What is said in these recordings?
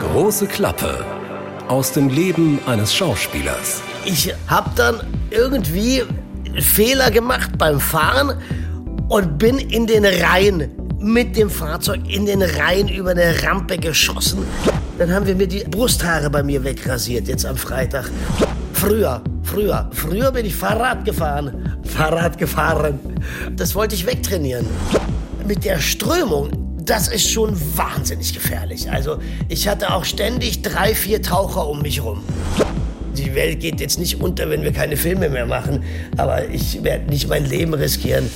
Große Klappe aus dem Leben eines Schauspielers. Ich habe dann irgendwie Fehler gemacht beim Fahren und bin in den Rhein mit dem Fahrzeug in den Rhein über eine Rampe geschossen. Dann haben wir mir die Brusthaare bei mir wegrasiert, jetzt am Freitag. Früher, früher, früher bin ich Fahrrad gefahren. Fahrrad gefahren. Das wollte ich wegtrainieren. Mit der Strömung, das ist schon wahnsinnig gefährlich. Also ich hatte auch ständig drei, vier Taucher um mich rum. Die Welt geht jetzt nicht unter, wenn wir keine Filme mehr machen, aber ich werde nicht mein Leben riskieren.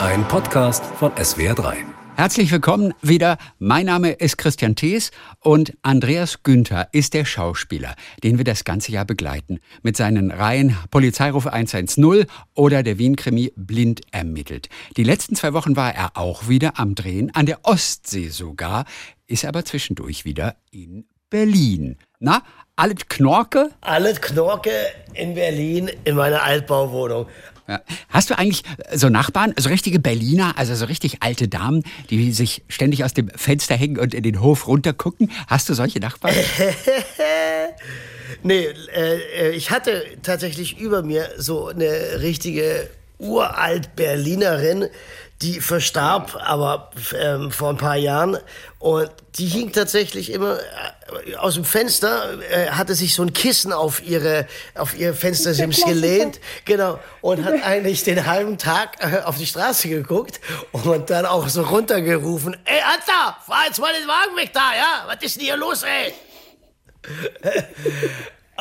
Ein Podcast von SWR3. Herzlich willkommen wieder. Mein Name ist Christian Thees und Andreas Günther ist der Schauspieler, den wir das ganze Jahr begleiten. Mit seinen Reihen Polizeiruf 110 oder der Wien-Krimi Blind ermittelt. Die letzten zwei Wochen war er auch wieder am Drehen, an der Ostsee sogar, ist aber zwischendurch wieder in Berlin. Na, alles Knorke? Alles Knorke in Berlin in meiner Altbauwohnung. Ja. Hast du eigentlich so Nachbarn, so richtige Berliner, also so richtig alte Damen, die sich ständig aus dem Fenster hängen und in den Hof runtergucken? Hast du solche Nachbarn? nee, äh, ich hatte tatsächlich über mir so eine richtige uralt Berlinerin, die verstarb, aber ähm, vor ein paar Jahren. Und die hing tatsächlich immer äh, aus dem Fenster, äh, hatte sich so ein Kissen auf ihre, auf ihr Fenstersims gelehnt. Genau. Und hat eigentlich den halben Tag äh, auf die Straße geguckt und dann auch so runtergerufen. Ey, Anta, fahr jetzt mal den Wagen weg da, ja? Was ist denn hier los, ey?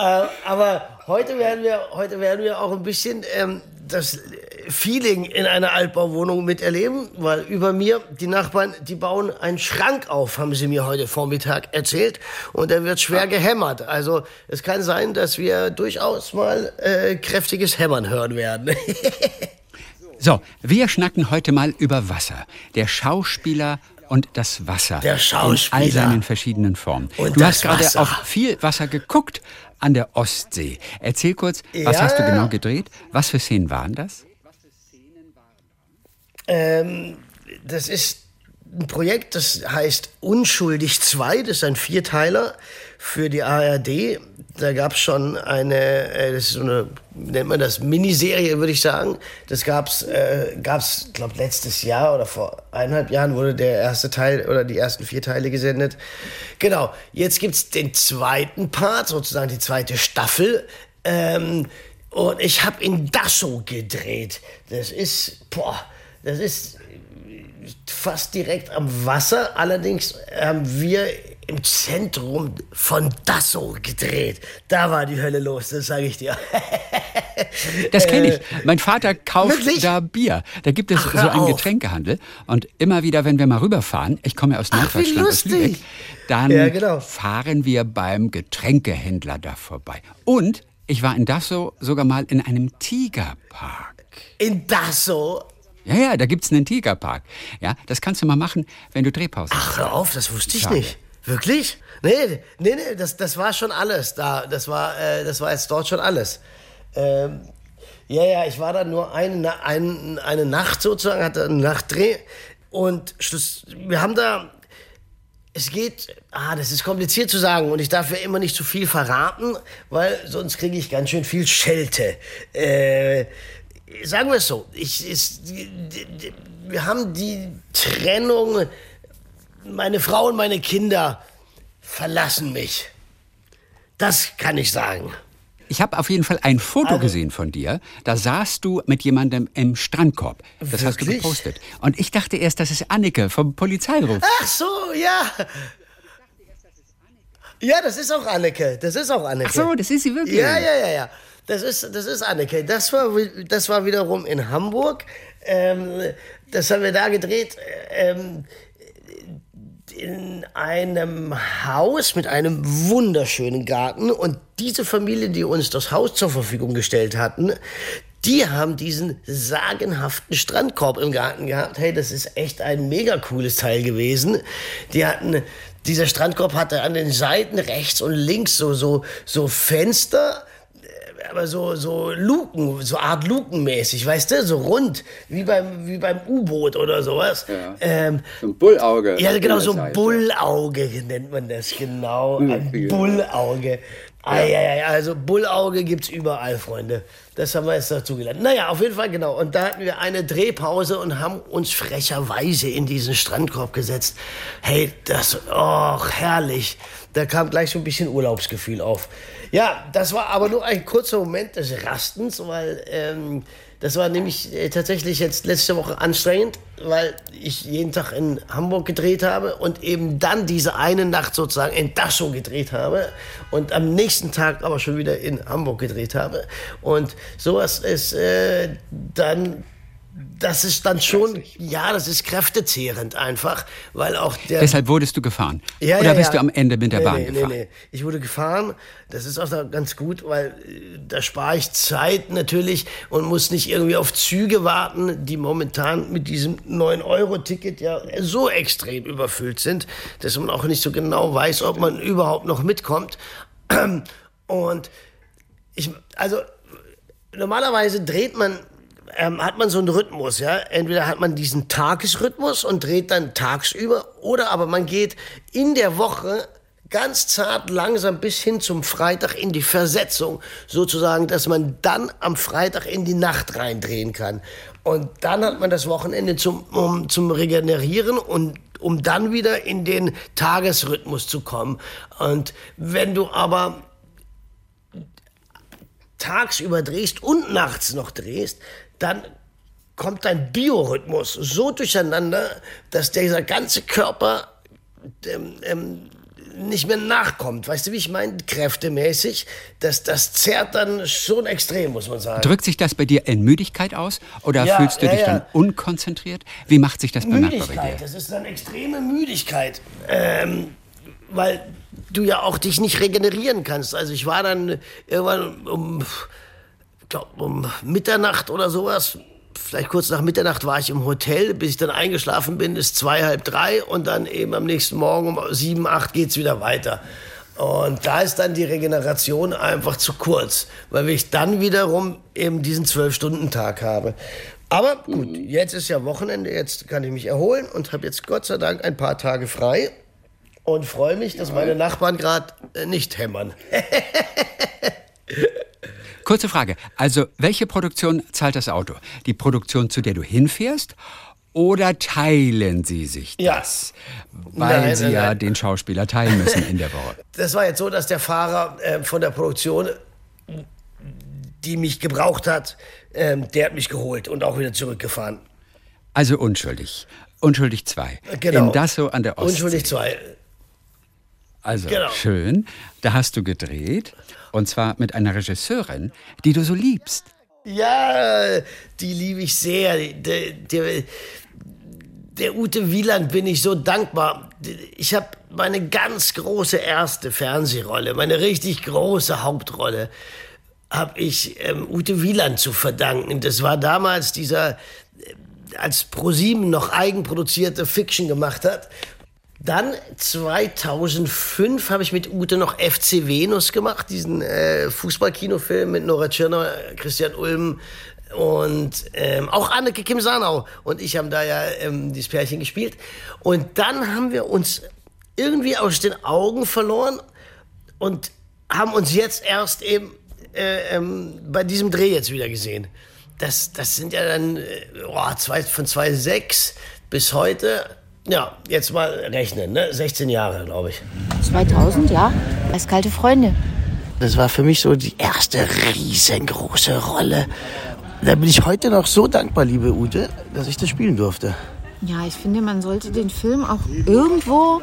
Äh, aber heute werden wir, heute werden wir auch ein bisschen ähm, das Feeling in einer Altbauwohnung miterleben, weil über mir die Nachbarn, die bauen einen Schrank auf, haben sie mir heute Vormittag erzählt, und der wird schwer gehämmert. Also es kann sein, dass wir durchaus mal äh, kräftiges Hämmern hören werden. so, wir schnacken heute mal über Wasser. Der Schauspieler und das Wasser. Der Schauspieler. In all seinen verschiedenen Formen. Und du hast gerade auf viel Wasser geguckt an der Ostsee. Erzähl kurz, was Ja. hast du genau gedreht? Was für Szenen waren das? Ähm, das ist ein Projekt, das heißt Unschuldig 2. Das ist ein Vierteiler für die ARD. Da gab es schon eine, äh, das ist so eine, nennt man das, Miniserie, würde ich sagen. Das gab's, äh, gab's, glaube letztes Jahr oder vor eineinhalb Jahren wurde der erste Teil oder die ersten vier Teile gesendet. Genau. Jetzt gibt's den zweiten Part, sozusagen die zweite Staffel. Ähm, und ich habe in Dasso gedreht. Das ist, boah, das ist fast direkt am Wasser. Allerdings haben wir im Zentrum von Dasso gedreht. Da war die Hölle los, das sage ich dir. Das kenne Äh, ich. Mein Vater kauft wirklich? da Bier. Da gibt es Ach, so einen auf. Getränkehandel. Und immer wieder, wenn wir mal rüberfahren, ich komme ja aus Norddeutschland, aus. Lübeck, dann Ja, genau. fahren wir beim Getränkehändler da vorbei. Und ich war in Dasso sogar mal in einem Tigerpark. In Dasso? Ja, ja, da gibt's einen Tigerpark. Ja, das kannst du mal machen, wenn du Drehpause hast. Ach, hör auf, das wusste ich Schade. nicht. Wirklich? Nee, nee, nee, das, das war schon alles da. Das war, äh, das war jetzt dort schon alles. Ähm, ja, ja, ich war da nur eine, Na- ein, eine Nacht sozusagen, hatte einen Nachtdreh. Und Schluss, wir haben da, es geht, ah, das ist kompliziert zu sagen und ich darf ja immer nicht zu viel verraten, weil sonst kriege ich ganz schön viel Schelte. Äh, sagen wir es so, ich, ist, wir haben die Trennung, meine Frau und meine Kinder verlassen mich. Das kann ich sagen. Ich habe auf jeden Fall ein Foto Also- gesehen von dir. Da saßt du mit jemandem im Strandkorb. Das hast du Wirklich? gepostet. Und ich dachte erst, das ist Annike vom Polizeiruf. Ach so, ja. Ja, das ist auch Anneke. Das ist auch Anneke. Ach so, das ist sie wirklich. Ja, ja, ja, ja. Das ist, das ist Anneke. Das war, das war wiederum in Hamburg. Ähm, das haben wir da gedreht. Ähm, in einem Haus mit einem wunderschönen Garten. Und diese Familie, die uns das Haus zur Verfügung gestellt hatten, die haben diesen sagenhaften Strandkorb im Garten gehabt. Hey, das ist echt ein mega cooles Teil gewesen. Die hatten, dieser Strandkorb hatte an den Seiten rechts und links so, so, so Fenster aber so, so Luken, so Art Lukenmäßig, weißt du, so rund, wie beim, wie beim U-Boot oder sowas. Ja. Ähm, so ein Bullauge. Ja, genau, so ein Bullauge nennt man das, genau. Ein Bullauge. Eieiei, also Bullauge gibt's überall, Freunde. Das haben wir jetzt dazu gelernt. Naja, auf jeden Fall, genau. Und da hatten wir eine Drehpause und haben uns frecherweise in diesen Strandkorb gesetzt. Hey, das, oh, herrlich. Da kam gleich so ein bisschen Urlaubsgefühl auf. Ja, das war aber nur ein kurzer Moment des Rastens, weil ähm, das war nämlich äh, tatsächlich jetzt letzte Woche anstrengend, weil ich jeden Tag in Hamburg gedreht habe und eben dann diese eine Nacht sozusagen in Dachau gedreht habe und am nächsten Tag aber schon wieder in Hamburg gedreht habe. Und sowas ist äh, dann das ist dann schon, ja, das ist kräftezehrend einfach, weil auch der. Deshalb wurdest du gefahren? Ja, Oder ja, bist ja. du am Ende mit der nee, Bahn nee, gefahren? Nee, nee, ich wurde gefahren. Das ist auch ganz gut, weil äh, da spare ich Zeit natürlich und muss nicht irgendwie auf Züge warten, die momentan mit diesem 9-Euro-Ticket ja so extrem überfüllt sind, dass man auch nicht so genau weiß, ob man überhaupt noch mitkommt. Und ich, also normalerweise dreht man ähm, hat man so einen Rhythmus, ja. Entweder hat man diesen Tagesrhythmus und dreht dann tagsüber, oder aber man geht in der Woche ganz zart langsam bis hin zum Freitag in die Versetzung, sozusagen, dass man dann am Freitag in die Nacht reindrehen kann. Und dann hat man das Wochenende zum, um, zum Regenerieren und um dann wieder in den Tagesrhythmus zu kommen. Und wenn du aber tagsüber drehst und nachts noch drehst, dann kommt dein Biorhythmus so durcheinander, dass dieser ganze Körper ähm, ähm, nicht mehr nachkommt. Weißt du, wie ich meine? Kräftemäßig. Das, das zerrt dann schon extrem, muss man sagen. Drückt sich das bei dir in Müdigkeit aus? Oder Ja, fühlst du ja, dich ja. dann unkonzentriert? Wie macht sich das bemerkbar bei Müdigkeit, dir? das ist dann extreme Müdigkeit. Ähm, weil du ja auch dich nicht regenerieren kannst. Also ich war dann irgendwann um, ich glaub, um Mitternacht oder sowas, vielleicht kurz nach Mitternacht war ich im Hotel, bis ich dann eingeschlafen bin, ist zwei, halb drei und dann eben am nächsten Morgen um sieben, acht geht's wieder weiter. Und da ist dann die Regeneration einfach zu kurz, weil ich dann wiederum eben diesen Zwölf-Stunden-Tag habe. Aber gut, jetzt ist ja Wochenende, jetzt kann ich mich erholen und habe jetzt Gott sei Dank ein paar Tage frei und freue mich, dass meine Nachbarn gerade äh, nicht hämmern. Kurze Frage. Also, welche Produktion zahlt das Auto? Die Produktion, zu der du hinfährst? Oder teilen sie sich Ja. das? Weil Nein, sie nein, ja nein. den Schauspieler teilen müssen in der Woche. Das war jetzt so, dass der Fahrer äh, von der Produktion, die mich gebraucht hat, ähm, der hat mich geholt und auch wieder zurückgefahren. Also unschuldig. Unschuldig 2. Genau. In Dasso an der Ostsee. Unschuldig zwei. Also Genau. schön. Da hast du gedreht. Und zwar mit einer Regisseurin, die du so liebst. Ja, die liebe ich sehr. Der, der, der Ute Wieland bin ich so dankbar. Ich habe meine ganz große erste Fernsehrolle, meine richtig große Hauptrolle, habe ich ähm, Ute Wieland zu verdanken. Das war damals dieser, äh, als ProSieben noch eigenproduzierte Fiction gemacht hat. Dann 2005 habe ich mit Ute noch FC Venus gemacht, diesen äh, Fußballkinofilm mit Nora Tschirner, Christian Ulm und ähm, auch Anneke Kim Sanau und ich haben da ja ähm, dieses Pärchen gespielt. Und dann haben wir uns irgendwie aus den Augen verloren und haben uns jetzt erst eben äh, ähm, bei diesem Dreh jetzt wieder gesehen. Das, das sind ja dann äh, oh, zwei, von 2006 bis heute, ja, jetzt mal rechnen, ne? 16 Jahre, glaube ich. 2000, ja. Als kalte Freunde. Das war für mich so die erste riesengroße Rolle. Da bin ich heute noch so dankbar, liebe Ute, dass ich das spielen durfte. Ja, ich finde, man sollte den Film auch irgendwo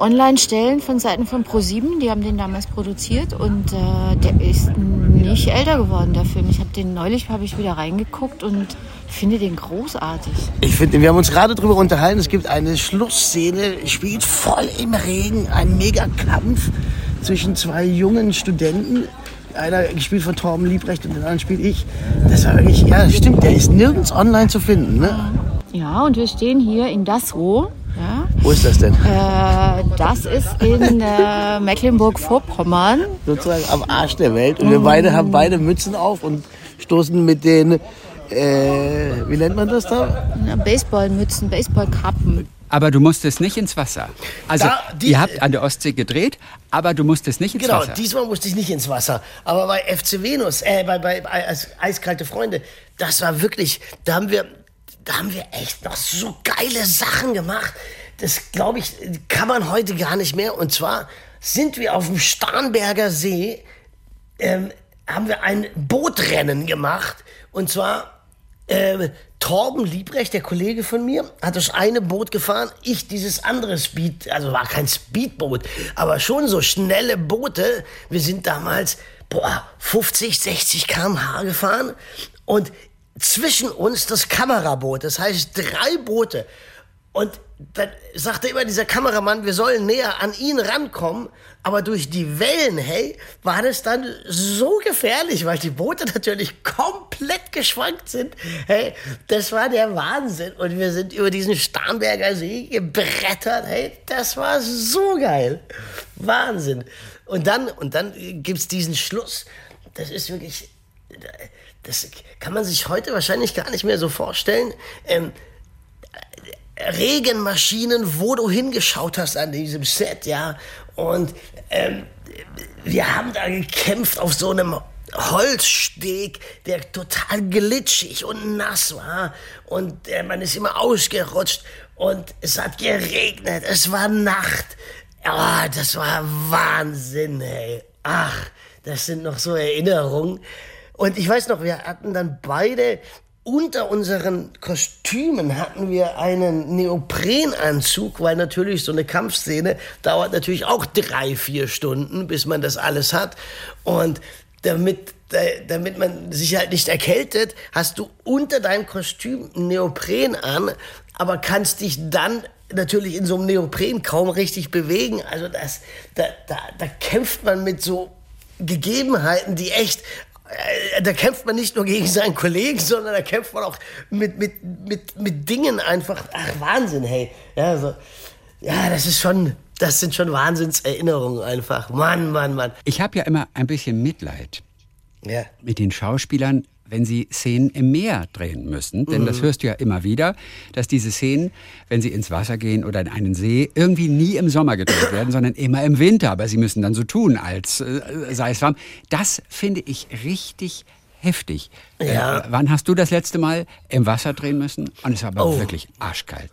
online stellen von Seiten von Pro7. Die haben den damals produziert und äh, der ist nicht älter geworden, der Film. Ich habe den neulich, habe ich wieder reingeguckt und finde den großartig. Ich finde, wir haben uns gerade darüber unterhalten, es gibt eine Schlussszene, spielt voll im Regen, ein Megakampf zwischen zwei jungen Studenten. Einer gespielt von Torben Liebrecht und den anderen spiele ich. Das war wirklich, ja, stimmt, der ist nirgends online zu finden, ne? Ja, und wir stehen hier in Dasso, ja, Wo ist das denn? Äh, das ist in äh, Mecklenburg-Vorpommern. Sozusagen am Arsch der Welt. Und wir beide haben beide Mützen auf und stoßen mit den, äh, wie nennt man das da? Na, Baseballmützen, Baseballkappen. Aber du musstest nicht ins Wasser. Also, Da, die- ihr habt an der Ostsee gedreht, aber du musstest nicht ins Genau, Wasser. diesmal musste ich nicht ins Wasser. Aber bei FC Venus, äh, bei, bei, bei Eis, Eiskalte Freunde, das war wirklich, da haben wir, da haben wir echt noch so geile Sachen gemacht. Das, glaube ich, kann man heute gar nicht mehr. Und zwar sind wir auf dem Starnberger See, ähm, haben wir ein Bootrennen gemacht. Und zwar ähm, Torben Liebrecht, der Kollege von mir, hat das eine Boot gefahren, ich dieses andere Speed, also war kein Speedboot, aber schon so schnelle Boote. Wir sind damals boah, 50, 60 km/h gefahren und zwischen uns das Kameraboot, das heißt drei Boote. Und dann sagte immer dieser Kameramann, wir sollen näher an ihn rankommen. Aber durch die Wellen, hey, war das dann so gefährlich, weil die Boote natürlich komplett geschwankt sind. Hey, das war der Wahnsinn. Und wir sind über diesen Starnberger See gebrettert. Hey, das war so geil. Wahnsinn. Und dann, und dann gibt's diesen Schluss. Das ist wirklich, das kann man sich heute wahrscheinlich gar nicht mehr so vorstellen. Ähm, Regenmaschinen, wo du hingeschaut hast an diesem Set, ja. Und ähm, wir haben da gekämpft auf so einem Holzsteg, der total glitschig und nass war. Und äh, man ist immer ausgerutscht. Und es hat geregnet, es war Nacht. Ja, das war Wahnsinn, ey. Ach, das sind noch so Erinnerungen. Und ich weiß noch, wir hatten dann beide unter unseren Kostümen hatten wir einen Neoprenanzug, weil natürlich so eine Kampfszene dauert natürlich auch drei, vier Stunden, bis man das alles hat. Und damit, damit man sich halt nicht erkältet, hast du unter deinem Kostüm Neopren an, aber kannst dich dann natürlich in so einem Neopren kaum richtig bewegen. Also das, da, da, da kämpft man mit so Gegebenheiten, die echt da kämpft man nicht nur gegen seinen Kollegen, sondern da kämpft man auch mit, mit, mit, mit Dingen einfach. Ach, Wahnsinn, hey. Ja, also, ja, das ist schon, das sind schon Wahnsinnserinnerungen einfach. Mann, Mann, Mann. Ich habe ja immer ein bisschen Mitleid Ja. mit den Schauspielern, wenn sie Szenen im Meer drehen müssen. Denn das hörst du ja immer wieder, dass diese Szenen, wenn sie ins Wasser gehen oder in einen See, irgendwie nie im Sommer gedreht werden, sondern immer im Winter. Aber sie müssen dann so tun, als äh, sei es warm. Das finde ich richtig heftig. Ja. Äh, wann hast du das letzte Mal im Wasser drehen müssen? Und es war aber Oh. wirklich arschkalt.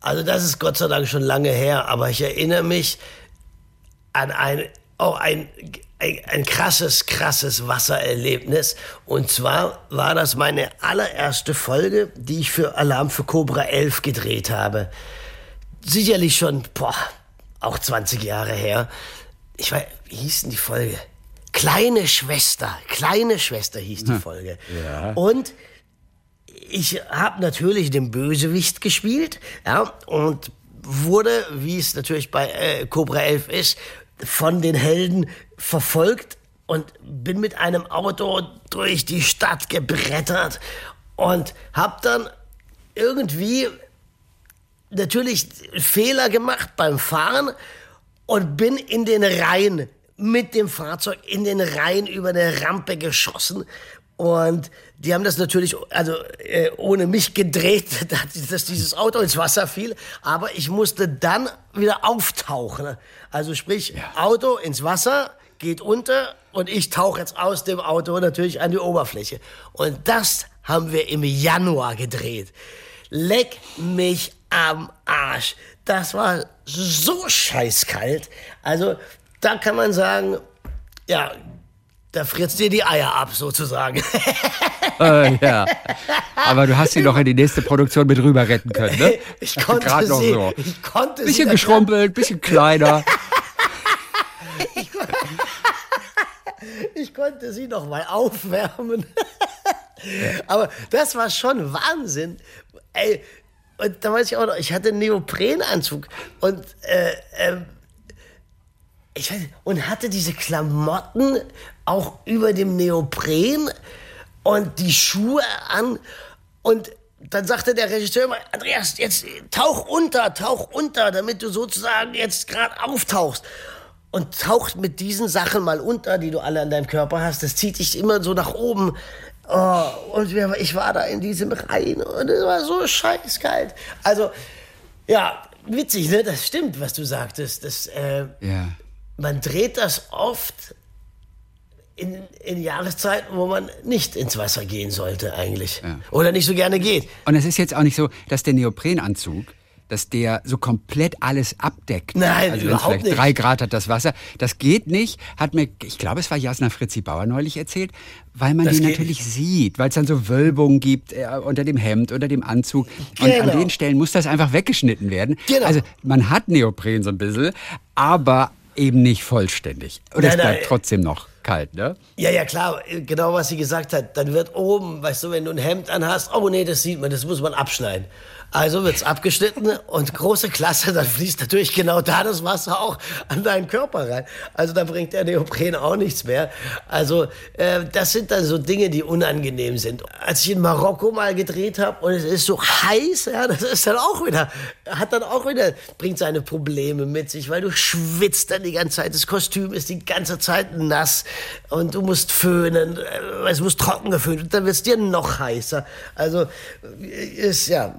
Also das ist Gott sei Dank schon lange her, aber ich erinnere mich an ein, auch ein, ein, krasses, krasses Wassererlebnis. Und zwar war das meine allererste Folge, die ich für Alarm für Cobra 11 gedreht habe. Sicherlich schon, boah, auch 20 Jahre her. Ich weiß, wie hieß denn die Folge? Kleine Schwester, kleine Schwester hieß die Folge. Und ich habe natürlich den Bösewicht gespielt, ja, und wurde, wie es natürlich bei äh, Cobra 11 ist, von den Helden verfolgt und bin mit einem Auto durch die Stadt gebrettert und habe dann irgendwie natürlich Fehler gemacht beim Fahren und bin in den Rhein mit dem Fahrzeug in den Rhein über eine Rampe geschossen. Und die haben das natürlich also äh, ohne mich gedreht, dass dieses Auto ins Wasser fiel. Aber ich musste dann wieder auftauchen. Also sprich, Auto ins Wasser, geht unter und ich tauche jetzt aus dem Auto natürlich an die Oberfläche. Und das haben wir im Januar gedreht. Leck mich am Arsch. Das war so scheißkalt. Also, da kann man sagen, ja, da friert dir die Eier ab, sozusagen. Äh, ja. Aber du hast sie noch in die nächste Produktion mit rüber retten können, ne? Ich konnte sie, so. ich konnte Bisschen sie geschrumpelt, bisschen kleiner. ich konnte sie noch mal aufwärmen. Aber das war schon Wahnsinn. Ey, und da weiß ich auch noch, ich hatte einen Neoprenanzug und äh, ähm, ich weiß, und hatte diese Klamotten auch über dem Neopren und die Schuhe an und dann sagte der Regisseur immer, Andreas, jetzt tauch unter, tauch unter, damit du sozusagen jetzt gerade auftauchst. Und taucht mit diesen Sachen mal unter, die du alle an deinem Körper hast. Das zieht dich immer so nach oben. Oh, und ich war da in diesem Rhein und es war so scheißkalt. Also, ja, witzig, ne? Das stimmt, was du sagtest. Das, äh, Ja. man dreht das oft in, in Jahreszeiten, wo man nicht ins Wasser gehen sollte eigentlich. Oder nicht so gerne geht. Und es ist jetzt auch nicht so, dass der Neoprenanzug, dass der so komplett alles abdeckt. Nein, also überhaupt vielleicht nicht. drei Grad hat das Wasser. Das geht nicht, hat mir, ich glaube, es war Jasna Fritzi Bauer neulich erzählt, weil man Das die natürlich sieht, weil es dann so Wölbungen gibt äh, unter dem Hemd, unter dem Anzug. Und an Genau. den Stellen muss das einfach weggeschnitten werden. Genau. Also man hat Neopren so ein bisschen, aber eben nicht vollständig. Und es bleibt trotzdem noch kalt, ne? Ja, ja, klar, genau was sie gesagt hat. Dann wird oben, weißt du, wenn du ein Hemd anhast, oh nee, das sieht man, das muss man abschneiden. Also wird's abgeschnitten und große Klasse, dann fließt natürlich genau da das Wasser auch an deinen Körper rein. Also da bringt der Neopren auch nichts mehr. Also äh, das sind dann so Dinge, die unangenehm sind. Als ich in Marokko mal gedreht habe und es ist so heiß, ja, das ist dann auch wieder, hat dann auch wieder, bringt seine Probleme mit sich, weil du schwitzt dann die ganze Zeit, das Kostüm ist die ganze Zeit nass und du musst föhnen, äh, es muss trocken geföhnt und dann wird es dir noch heißer. Also äh, ist ja,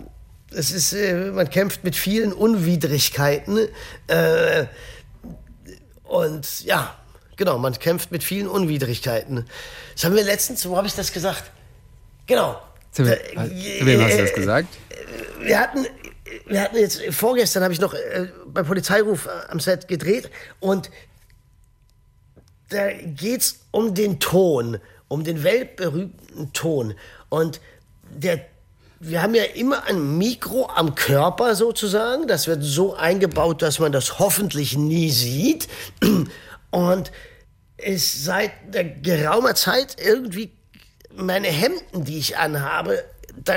es ist, äh, man kämpft mit vielen Unwidrigkeiten äh, und ja, genau, man kämpft mit vielen Unwidrigkeiten. Das haben wir letztens, wo habe ich das gesagt? Genau. Zu, wem- Da- zu wem hast du das äh, gesagt? wir hatten, wir hatten jetzt vorgestern habe ich noch äh, bei Polizeiruf äh, am Set gedreht und da geht's um den Ton, um den weltberühmten Ton und der wir haben ja immer ein Mikro am Körper sozusagen. Das wird so eingebaut, dass man das hoffentlich nie sieht. Und es seit geraumer Zeit irgendwie meine Hemden, die ich anhabe, da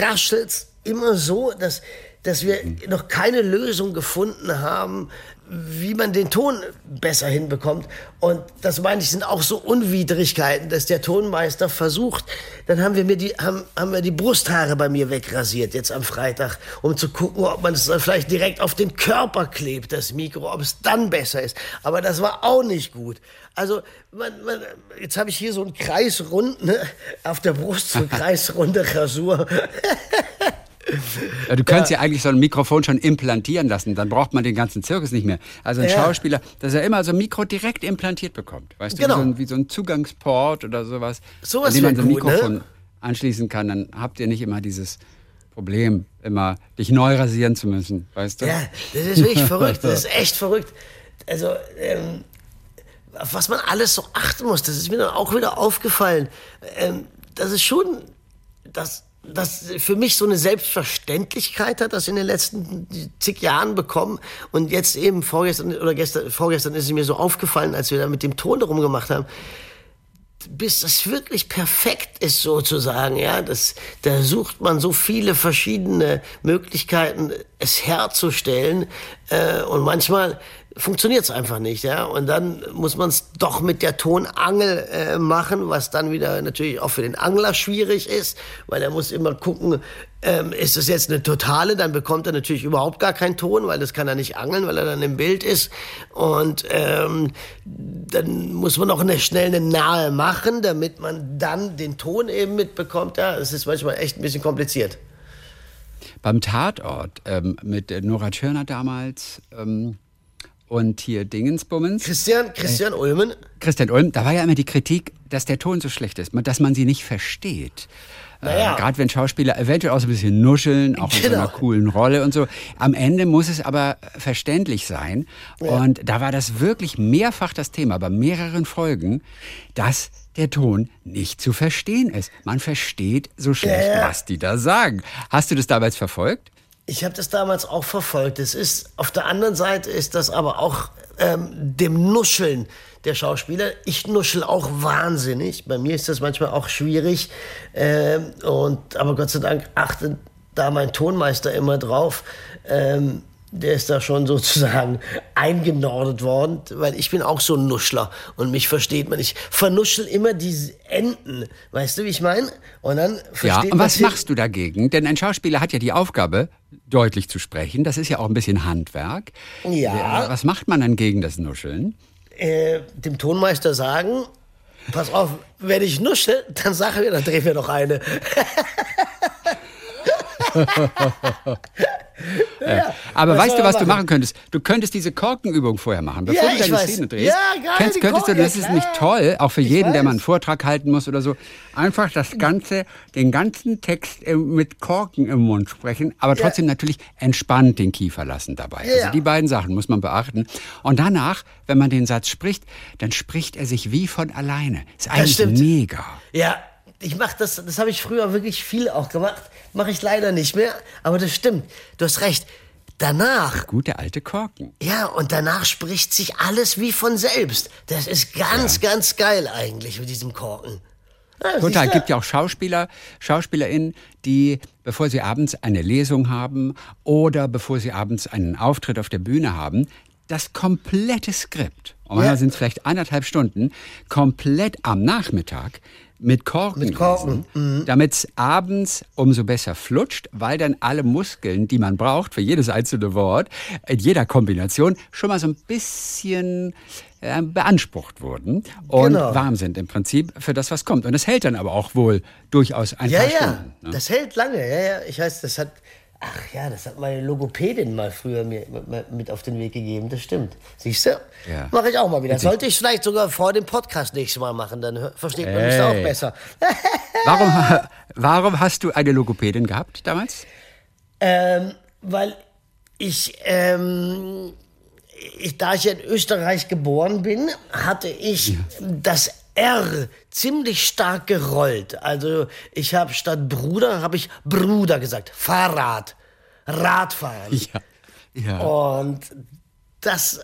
raschelt's immer so, dass, dass wir noch keine Lösung gefunden haben, wie man den Ton besser hinbekommt. Und das meine ich, sind auch so Unwidrigkeiten, dass der Tonmeister versucht. Dann haben wir mir die, haben, haben wir die Brusthaare bei mir wegrasiert, jetzt am Freitag, um zu gucken, ob man es dann vielleicht direkt auf den Körper klebt, das Mikro, ob es dann besser ist. Aber das war auch nicht gut. Also, man, man, jetzt habe ich hier so einen Kreisrund, ne, auf der Brust so eine kreisrunde Rasur. Ja, du könntest ja. eigentlich so ein Mikrofon schon implantieren lassen, dann braucht man den ganzen Zirkus nicht mehr. Also ein Ja. Schauspieler, dass er immer so ein Mikro direkt implantiert bekommt. Weißt Genau. du, wie so, ein, wie so ein Zugangsport oder sowas. Sowas an dem man so ein gut, ne? Mikrofon anschließen kann, dann habt ihr nicht immer dieses Problem, immer dich neu rasieren zu müssen, weißt du? Ja, das ist wirklich verrückt. Das ist echt verrückt. Also, ähm, auf was man alles so achten muss, das ist mir dann auch wieder aufgefallen. Ähm, das ist schon, das, das für mich so eine Selbstverständlichkeit hat, das in den letzten zig Jahren bekommen. Und jetzt eben vorgestern oder gestern, vorgestern ist es mir so aufgefallen, als wir da mit dem Ton darum gemacht haben bis das wirklich perfekt ist sozusagen, ja, das, da sucht man so viele verschiedene Möglichkeiten, es herzustellen äh, und manchmal funktioniert es einfach nicht, ja, und dann muss man es doch mit der Tonangel äh, machen, was dann wieder natürlich auch für den Angler schwierig ist, weil er muss immer gucken, ähm, ist es jetzt eine totale, dann bekommt er natürlich überhaupt gar keinen Ton, weil das kann er nicht angeln, weil er dann im Bild ist und ähm, dann muss man auch eine, schnell eine nahe machen, damit man dann den Ton eben mitbekommt. Ja, es ist manchmal echt ein bisschen kompliziert. Beim Tatort ähm, mit äh, Nora Tschirner damals ähm, und hier Dingensbummens. Christian, Christian Ulmen, Christian Ulm, da war ja immer die Kritik, dass der Ton so schlecht ist, dass man sie nicht versteht. Naja. Äh, Gerade wenn Schauspieler eventuell auch so ein bisschen nuscheln, auch in so einer Genau. coolen Rolle und so. Am Ende muss es aber verständlich sein. Und da war das wirklich mehrfach das Thema, bei mehreren Folgen, dass der Ton nicht zu verstehen ist. Man versteht so schlecht, Ja, ja. was die da sagen. Hast du das damals verfolgt? Ich habe das damals auch verfolgt. Es ist auf der anderen Seite ist das aber auch ähm, dem Nuscheln der Schauspieler. Ich nuschel auch wahnsinnig. Bei mir ist das manchmal auch schwierig. Ähm, und aber Gott sei Dank achtet da mein Tonmeister immer drauf, ähm, der ist da schon sozusagen eingenordet worden, weil ich bin auch so ein Nuschler und mich versteht man. Ich vernuschel immer diese Enden, weißt du, wie ich meine? Und dann Ja, und was machst du dagegen? Denn ein Schauspieler hat ja die Aufgabe, deutlich zu sprechen. Das ist ja auch ein bisschen Handwerk. Ja. Was macht man dann gegen das Nuscheln? Äh, dem Tonmeister sagen, pass auf, wenn ich nuschel, dann sag mir, dann drehen wir noch eine. Ja. Aber weißt du, was du machen könntest? Du könntest diese Korkenübung vorher machen, bevor Ja, du deine weiß. Szene drehst. Ja, geil, könntest du, Korken, das ja, ist nicht toll, auch für Ich jeden, der weiß. mal einen Vortrag halten muss oder so. Einfach das Ganze, den ganzen Text mit Korken im Mund sprechen, aber trotzdem natürlich entspannt den Kiefer lassen dabei. Also die beiden Sachen muss man beachten. Und danach, wenn man den Satz spricht, dann spricht er sich wie von alleine. Ist eigentlich mega. Ja, ich mach das, das habe ich früher wirklich viel auch gemacht. Mache ich leider nicht mehr, aber das stimmt. Du hast recht. Danach, Gute alte Korken. ja, und danach spricht sich alles wie von selbst. Das ist ganz, ganz geil eigentlich mit diesem Korken. Ja, Total. du? gibt ja auch Schauspieler, SchauspielerInnen, die, bevor sie abends eine Lesung haben oder bevor sie abends einen Auftritt auf der Bühne haben, das komplette Skript, und manchmal Ja. sind es vielleicht anderthalb Stunden, komplett am Nachmittag mit Korken, Mit Korken, lesen, damit es abends umso besser flutscht, weil dann alle Muskeln, die man braucht für jedes einzelne Wort, in jeder Kombination schon mal so ein bisschen äh, beansprucht wurden und Genau. warm sind im Prinzip für das, was kommt. Und das hält dann aber auch wohl durchaus ein Ja, paar ja, Stunden. Ne? das hält lange. Ja, ja, ich weiß, das hat, ach ja, das hat meine Logopädin mal früher mir mit- auf den Weg gegeben. Das stimmt. Siehst du? Ja. Mache ich auch mal wieder. Sollte ich vielleicht sogar vor dem Podcast nächstes Mal machen, dann versteht man mich da auch besser. Warum, warum hast du eine Logopädin gehabt damals? Ähm, weil ich, ähm, ich, da ich in Österreich geboren bin, hatte ich das R ziemlich stark gerollt. Also ich habe statt Bruder, habe ich Bruder gesagt. Fahrrad, Radfahren. Ja. ja. Und das, äh,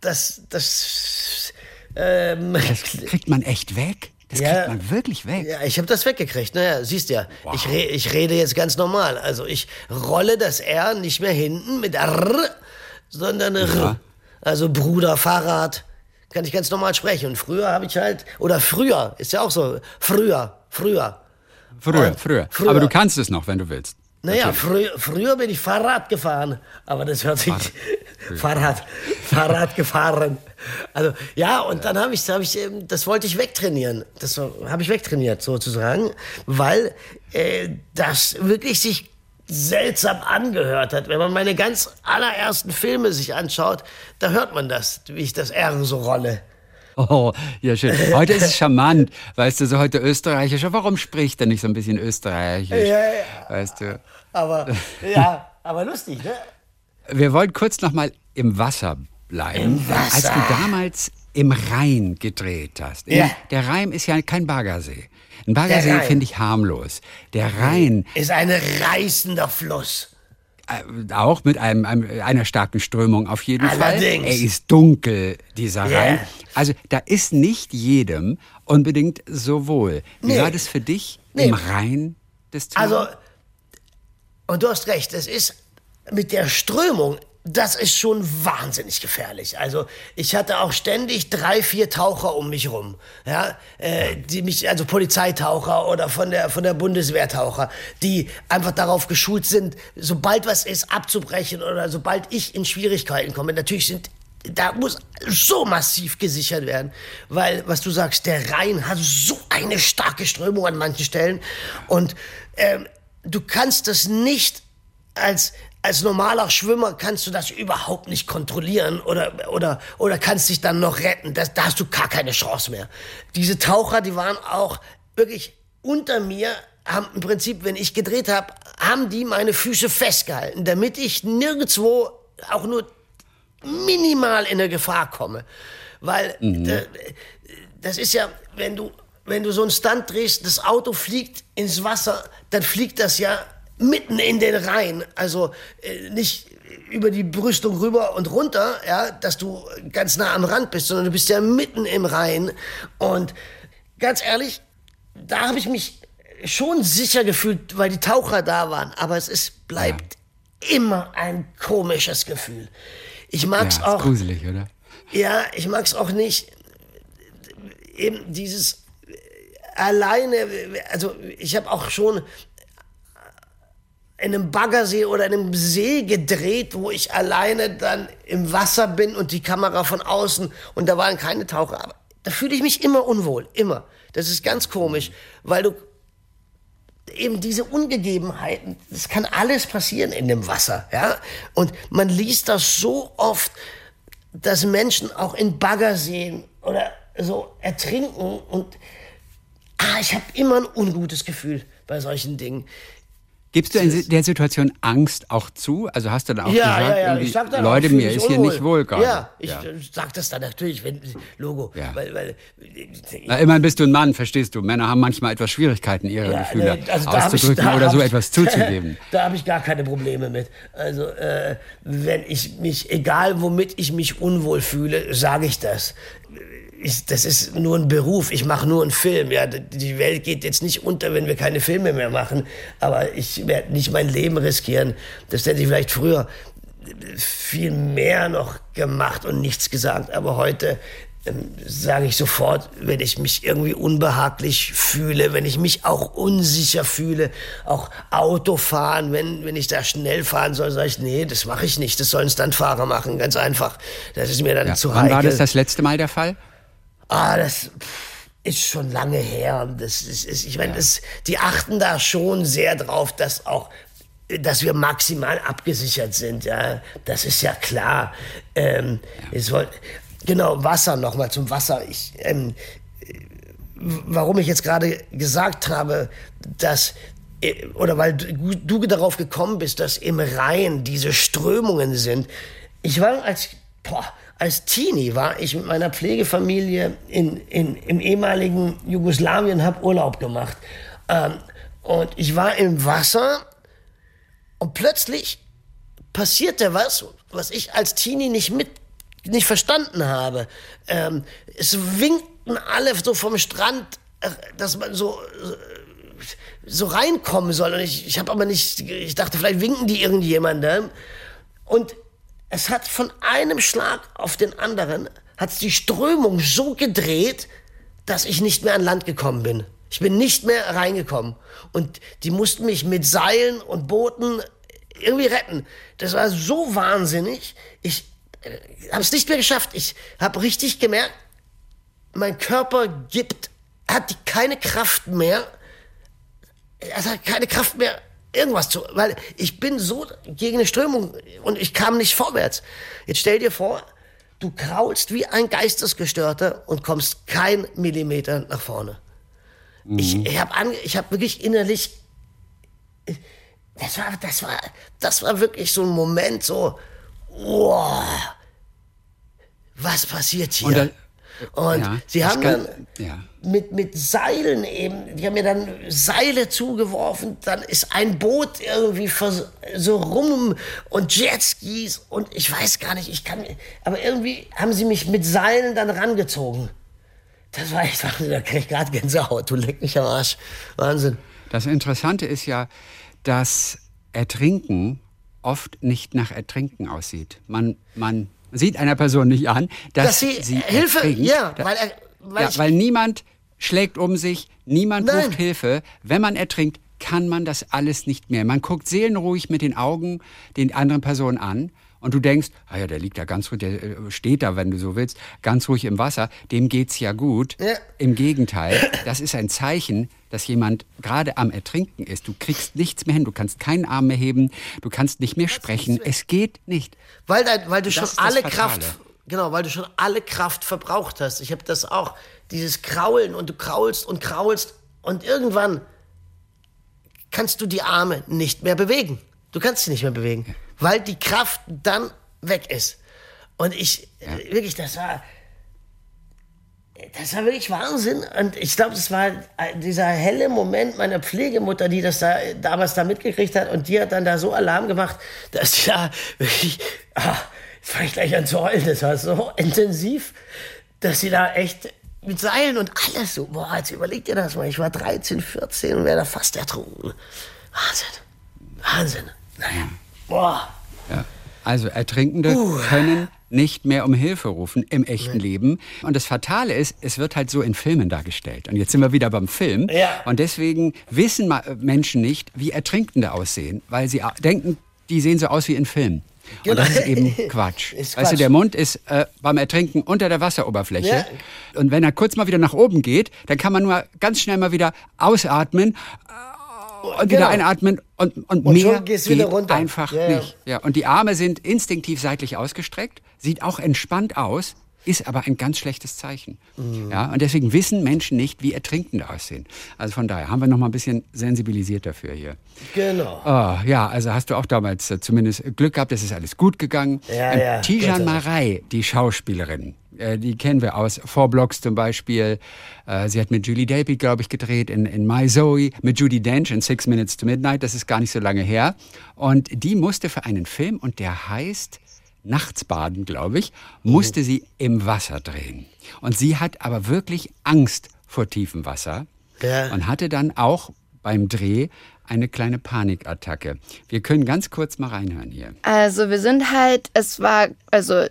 das, das, ähm, Das kriegt man echt weg. Das Ja. kriegt man wirklich weg. Ja, ich habe das weggekriegt. Naja, siehst ja. Ich, re ich rede jetzt ganz normal. Also ich rolle das R nicht mehr hinten mit R, sondern R. Ja. Also Bruder, Fahrrad. Kann ich ganz normal sprechen. Und früher habe ich halt, oder früher, ist ja auch so, früher, früher. Früher, früher, früher. Aber du kannst es noch, wenn du willst. Naja, früher, früher bin ich Fahrrad gefahren, aber das hört sich Fahrrad, Fahrrad gefahren. Also ja, und dann habe ich, hab ich, ähm, das wollte ich wegtrainieren. Das habe ich wegtrainiert sozusagen, weil äh, das wirklich sich seltsam angehört hat. Wenn man meine ganz allerersten Filme sich anschaut, da hört man das, wie ich das R so rolle. Oh, ja schön. Heute ist es charmant, weißt du, so heute österreichisch. Warum spricht er nicht so ein bisschen österreichisch? Ja, ja. Weißt du. Aber ja, aber lustig, ne? Wir wollen kurz noch mal im Wasser bleiben. Im Wasser. Als du damals im Rhein gedreht hast. Ja. Der Rhein ist ja kein Baggersee. Ein Baggersee finde ich harmlos. Der Rhein Ist ein reißender Fluss. äh, auch mit einem, einem, einer starken Strömung auf jeden Allerdings. Fall. Er ist dunkel, dieser Ja. Rhein. Also da ist nicht jedem unbedingt so wohl. Wie Nee. war das für dich Nee. im Rhein des Tages? Also, und du hast recht, es ist mit der Strömung, das ist schon wahnsinnig gefährlich. Also ich hatte auch ständig drei, vier Taucher um mich rum, ja, äh, die mich, also Polizeitaucher oder von der von der Bundeswehrtaucher, die einfach darauf geschult sind, sobald was ist, abzubrechen oder sobald ich in Schwierigkeiten komme. Natürlich sind da muss so massiv gesichert werden, weil, was du sagst, der Rhein hat so eine starke Strömung an manchen Stellen und ähm, du kannst das nicht als als normaler Schwimmer kannst du das überhaupt nicht kontrollieren oder oder oder kannst dich dann noch retten. Das, da hast du gar keine Chance mehr. Diese Taucher, die waren auch wirklich unter mir, haben im Prinzip, wenn ich gedreht habe, haben die meine Füße festgehalten, damit ich nirgendwo auch nur minimal in eine Gefahr komme. Weil äh, das ist ja, wenn du, wenn du so einen Stunt drehst, das Auto fliegt ins Wasser, dann fliegt das ja mitten in den Rhein. Also äh, nicht über die Brüstung rüber und runter, ja, dass du ganz nah am Rand bist, sondern du bist ja mitten im Rhein. Und ganz ehrlich, da habe ich mich schon sicher gefühlt, weil die Taucher da waren. Aber es ist, bleibt immer ein komisches Gefühl. Ich mag's ja, auch. gruselig, oder? Ja, ich mag's auch nicht. Eben dieses alleine, also ich habe auch schon in einem Baggersee oder in einem See gedreht, wo ich alleine dann im Wasser bin und die Kamera von außen und da waren keine Taucher. Aber da fühle ich mich immer unwohl, immer. Das ist ganz komisch, weil du eben diese Ungegebenheiten, das kann alles passieren in dem Wasser, ja. Und man liest das so oft, dass Menschen auch in Baggerseen oder so ertrinken und ah, ich habe immer ein ungutes Gefühl bei solchen Dingen. Gibst du in der Situation Angst auch zu? Also hast du dann auch ja, gesagt, ja, ja. Ich sag dann Leute, auch, mir ist hier nicht wohl gerade. Ja, ich sag das dann natürlich, wenn Logo, Ja. weil, weil Na, immerhin bist du ein Mann, verstehst du. Männer haben manchmal etwas Schwierigkeiten, ihre Ja, Gefühle nee, also da ich- auszudrücken da oder so ich- etwas zuzugeben. da habe ich gar keine Probleme mit. Also äh, wenn ich mich, egal womit ich mich unwohl fühle, sage ich das. Ich, das ist nur ein Beruf. Ich mache nur einen Film. Ja, die Welt geht jetzt nicht unter, wenn wir keine Filme mehr machen. Aber ich werde nicht mein Leben riskieren. Das hätte ich vielleicht früher viel mehr noch gemacht und nichts gesagt. Aber heute ähm, sage ich sofort, wenn ich mich irgendwie unbehaglich fühle, wenn ich mich auch unsicher fühle, auch Autofahren, wenn, wenn ich da schnell fahren soll, sage ich, nee, das mache ich nicht, das sollen Stuntfahrer machen, ganz einfach. Das ist mir dann Ja. zu Wann war heikel. das das letzte Mal der Fall? Ah, das ist schon lange her. Das ist, ist ich meine, das, die achten da schon sehr drauf, dass auch dass wir maximal abgesichert sind, ja, das ist ja klar. Ähm, es soll, genau, Wasser nochmal zum Wasser. Ich, ähm, warum ich jetzt gerade gesagt habe, dass äh, oder weil du, du darauf gekommen bist, dass im Rhein diese Strömungen sind. Ich war als boah, als Teenie war ich mit meiner Pflegefamilie in, in, im ehemaligen Jugoslawien, habe Urlaub gemacht. Ähm, und ich war im Wasser und plötzlich passierte was, was ich als Teenie nicht mit, nicht verstanden habe. Ähm, es winkten alle so vom Strand, äh, dass man so, so reinkommen soll. Und ich, ich habe aber nicht, ich dachte, vielleicht winken die irgendjemandem. Und es hat von einem Schlag auf den anderen, hat die Strömung so gedreht, dass ich nicht mehr an Land gekommen bin. Ich bin nicht mehr reingekommen. Und die mussten mich mit Seilen und Booten irgendwie retten. Das war so wahnsinnig. Ich äh, habe es nicht mehr geschafft. Ich habe richtig gemerkt, mein Körper gibt, hat keine Kraft mehr. Er hat keine Kraft mehr, irgendwas zu, weil ich bin so gegen eine Strömung und ich kam nicht vorwärts. Jetzt stell dir vor, du kraulst wie ein Geistesgestörter und kommst kein Millimeter nach vorne. Ich, ich habe ich hab wirklich innerlich, das war, das war, das war wirklich so ein Moment, so, wow, was passiert hier? Und Ja, sie haben kann- dann ja. mit, mit Seilen eben, die haben mir dann Seile zugeworfen, dann ist ein Boot irgendwie so rum und Jetskis und ich weiß gar nicht, ich kann, aber irgendwie haben sie mich mit Seilen dann rangezogen. Das war echt Wahnsinn, da krieg ich gerade Gänsehaut, du leck mich am Arsch. Wahnsinn. Das Interessante ist ja, dass Ertrinken oft nicht nach Ertrinken aussieht. Man, man sieht einer Person nicht an, dass, Dass sie sie Hilfe- ertrinkt. ja, weil er- weil ja, weil niemand schlägt um sich, niemand Nein. ruft Hilfe. Wenn man ertrinkt, kann man das alles nicht mehr. Man guckt seelenruhig mit den Augen den anderen Personen an und du denkst, ah ja, der liegt da ganz ruhig, der äh, steht da, wenn du so willst, ganz ruhig im Wasser, dem geht's ja gut. Ja. Im Gegenteil, das ist ein Zeichen, dass jemand gerade am Ertrinken ist. Du kriegst nichts mehr hin, du kannst keinen Arm mehr heben, du kannst nicht mehr sprechen, es geht nicht. Weil, dein, weil du Das schon alle. Kraft, genau, weil du schon alle Kraft verbraucht hast. Ich habe das auch, dieses Kraulen und du kraulst und kraulst und irgendwann kannst du die Arme nicht mehr bewegen. Du kannst sie nicht mehr bewegen, weil die Kraft dann weg ist. Und ich, äh, wirklich, das war, das war wirklich Wahnsinn. Und ich glaube, das war dieser helle Moment meiner Pflegemutter, die das da damals da mitgekriegt hat. Und die hat dann da so Alarm gemacht, dass die da wirklich, ah, jetzt fange ich gleich an zu heulen. Das war so intensiv, dass sie da echt mit Seilen und alles so, boah, jetzt überleg dir das mal. Ich war 13, 14 und wäre da fast ertrunken. Wahnsinn. Wahnsinn. Naja. Boah. Ja. Also Ertrinkende können nicht mehr um Hilfe rufen im echten Leben. Und das Fatale ist, es wird halt so in Filmen dargestellt. Und jetzt sind wir wieder beim Film. Ja. Und deswegen wissen Menschen nicht, wie Ertrinkende aussehen, weil sie denken, die sehen so aus wie in Filmen. Und das Genau. ist eben Quatsch. Ist Weißt du, Quatsch. der Mund ist äh, beim Ertrinken unter der Wasseroberfläche. Ja. Und wenn er kurz mal wieder nach oben geht, dann kann man nur ganz schnell mal wieder ausatmen und wieder Genau. einatmen und, und, Und mehr geht einfach Ja, nicht. Ja, und die Arme sind instinktiv seitlich ausgestreckt, sieht auch entspannt aus, ist aber ein ganz schlechtes Zeichen. Mhm. Ja, und deswegen wissen Menschen nicht, wie Ertrinkende aussehen. Also von daher haben wir noch mal ein bisschen sensibilisiert dafür hier. Genau. Oh, ja, also hast du auch damals äh, zumindest Glück gehabt, es ist alles gut gegangen. Ja, Ähm, ja, Tijan. Marei, die Schauspielerin, die kennen wir aus Four Blocks zum Beispiel. Äh, sie hat mit Julie Delpy, glaube ich, gedreht in, in My Zoe, mit Judy Dench in Six Minutes to Midnight, das ist gar nicht so lange her. Und die musste für einen Film, und der heißt Nachtsbaden, glaube ich, musste sie im Wasser drehen. Und sie hat aber wirklich Angst vor tiefem Wasser Ja. und hatte dann auch beim Dreh eine kleine Panikattacke. Wir können ganz kurz mal reinhören hier. Also wir sind halt, es war, also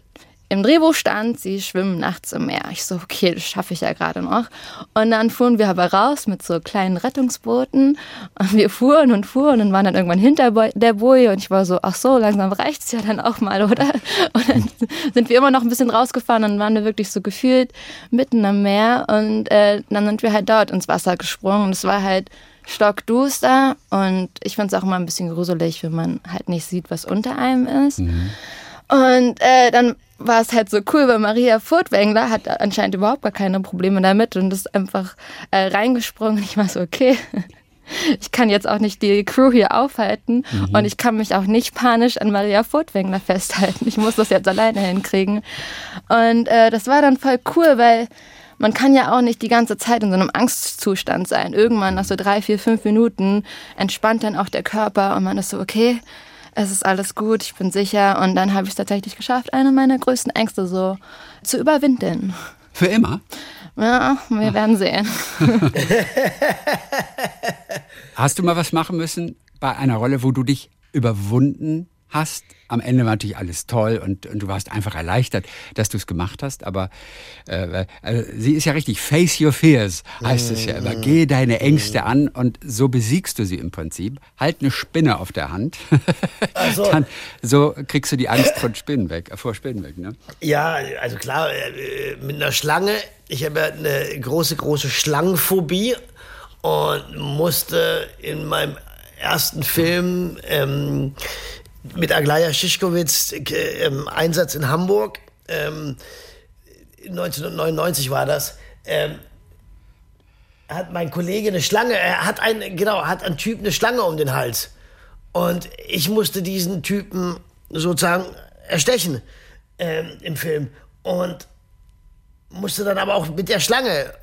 im Drehbuch stand, sie schwimmen nachts im Meer. Ich so, okay, das schaffe ich ja gerade noch. Und dann fuhren wir aber raus mit so kleinen Rettungsbooten und wir fuhren und fuhren und waren dann irgendwann hinter der Boje und ich war so, ach so, langsam reicht's ja dann auch mal, oder? Und dann sind wir immer noch ein bisschen rausgefahren und waren wir wirklich so gefühlt mitten am Meer und äh, dann sind wir halt dort ins Wasser gesprungen und es war halt stockduster und ich finde es auch immer ein bisschen gruselig, wenn man halt nicht sieht, was unter einem ist. Und äh, dann war es halt so cool, weil Maria Furtwängler hat anscheinend überhaupt gar keine Probleme damit und ist einfach äh, reingesprungen. Ich war so, okay, ich kann jetzt auch nicht die Crew hier aufhalten und ich kann mich auch nicht panisch an Maria Furtwängler festhalten. Ich muss das jetzt alleine hinkriegen. Und äh, das war dann voll cool, weil man kann ja auch nicht die ganze Zeit in so einem Angstzustand sein. Irgendwann nach so drei, vier, fünf Minuten entspannt dann auch der Körper und man ist so, okay, es ist alles gut, ich bin sicher. Und dann habe ich es tatsächlich geschafft, eine meiner größten Ängste so zu überwinden. Für immer? Ja, wir werden sehen. Hast du mal was machen müssen bei einer Rolle, wo du dich überwunden hast? Am Ende war natürlich alles toll und, und du warst einfach erleichtert, dass du es gemacht hast. Aber äh, also, sie ist ja richtig, face your fears, heißt es ja immer. Geh deine Ängste an und so besiegst du sie im Prinzip. Halt eine Spinne auf der Hand. so. Dann, so kriegst du die Angst von Spinnen weg, äh, vor Spinnen weg. Ne? Ja, also klar, äh, mit einer Schlange. Ich habe ja eine große, große Schlangenphobie und musste in meinem ersten Film ähm, mit Aglaya Schischkowitz äh, ähm, Einsatz in Hamburg. Ähm, 1999 war das. Ähm, hat mein Kollege eine Schlange, er hat ein, genau, hat ein Typ eine Schlange um den Hals. Und ich musste diesen Typen sozusagen erstechen ähm, im Film. Und musste dann aber auch mit der Schlange.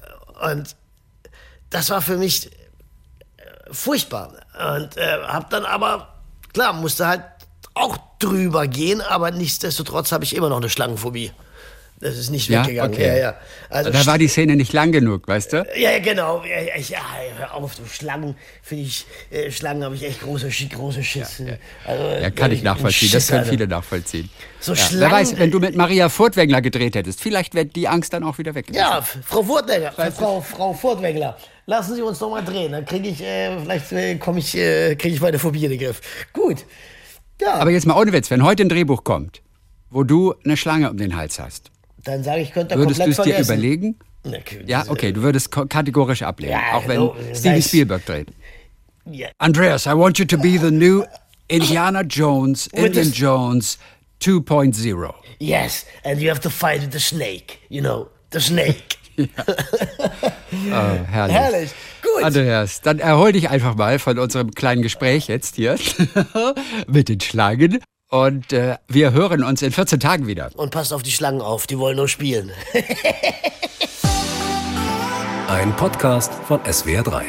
Und das war für mich äh, furchtbar. Und äh, hab dann aber, klar, musste halt auch drüber gehen, aber nichtsdestotrotz habe ich immer noch eine Schlangenphobie. Das ist nicht Ja, weggegangen. okay. Ja, ja. Also Da war die Szene nicht lang genug, weißt du? ja, genau. Ja, ja, ja, hör auf, du Schlangen, finde ich, äh, Schlangen habe ich echt große, große Schiss. Also, Ja, kann ich nachvollziehen. Das können viele nachvollziehen. So. Wer weiß, wenn du mit Maria Furtwängler gedreht hättest, vielleicht wäre die Angst dann auch wieder weg. gewesen. Ja, Frau Furtwängler, Frau, Frau Furtwängler, lassen Sie uns doch mal drehen. Dann kriege ich, äh, vielleicht äh, komme ich, äh, kriege ich meine Phobie in den Griff. Gut. Ja, Aber jetzt mal ohne Witz, wenn heute ein Drehbuch kommt, wo du eine Schlange um den Hals hast, dann sage ich, könnte würdest du es dir vergessen. überlegen? Na, Ja, okay, du würdest kategorisch ablehnen, Ja, auch wenn no, Steven Spielberg dreht. Ja. Andreas, I want you to be the new Indiana Jones, Indian Jones 2.0. Yes, and you have to fight with the snake, you know, the snake. Oh, herrlich. Herrlich. Gut. Andreas, dann erhol dich einfach mal von unserem kleinen Gespräch jetzt hier mit den Schlangen. Und äh, wir hören uns in 14 Tagen wieder. Und passt auf die Schlangen auf, die wollen nur spielen. Ein Podcast von SWR3.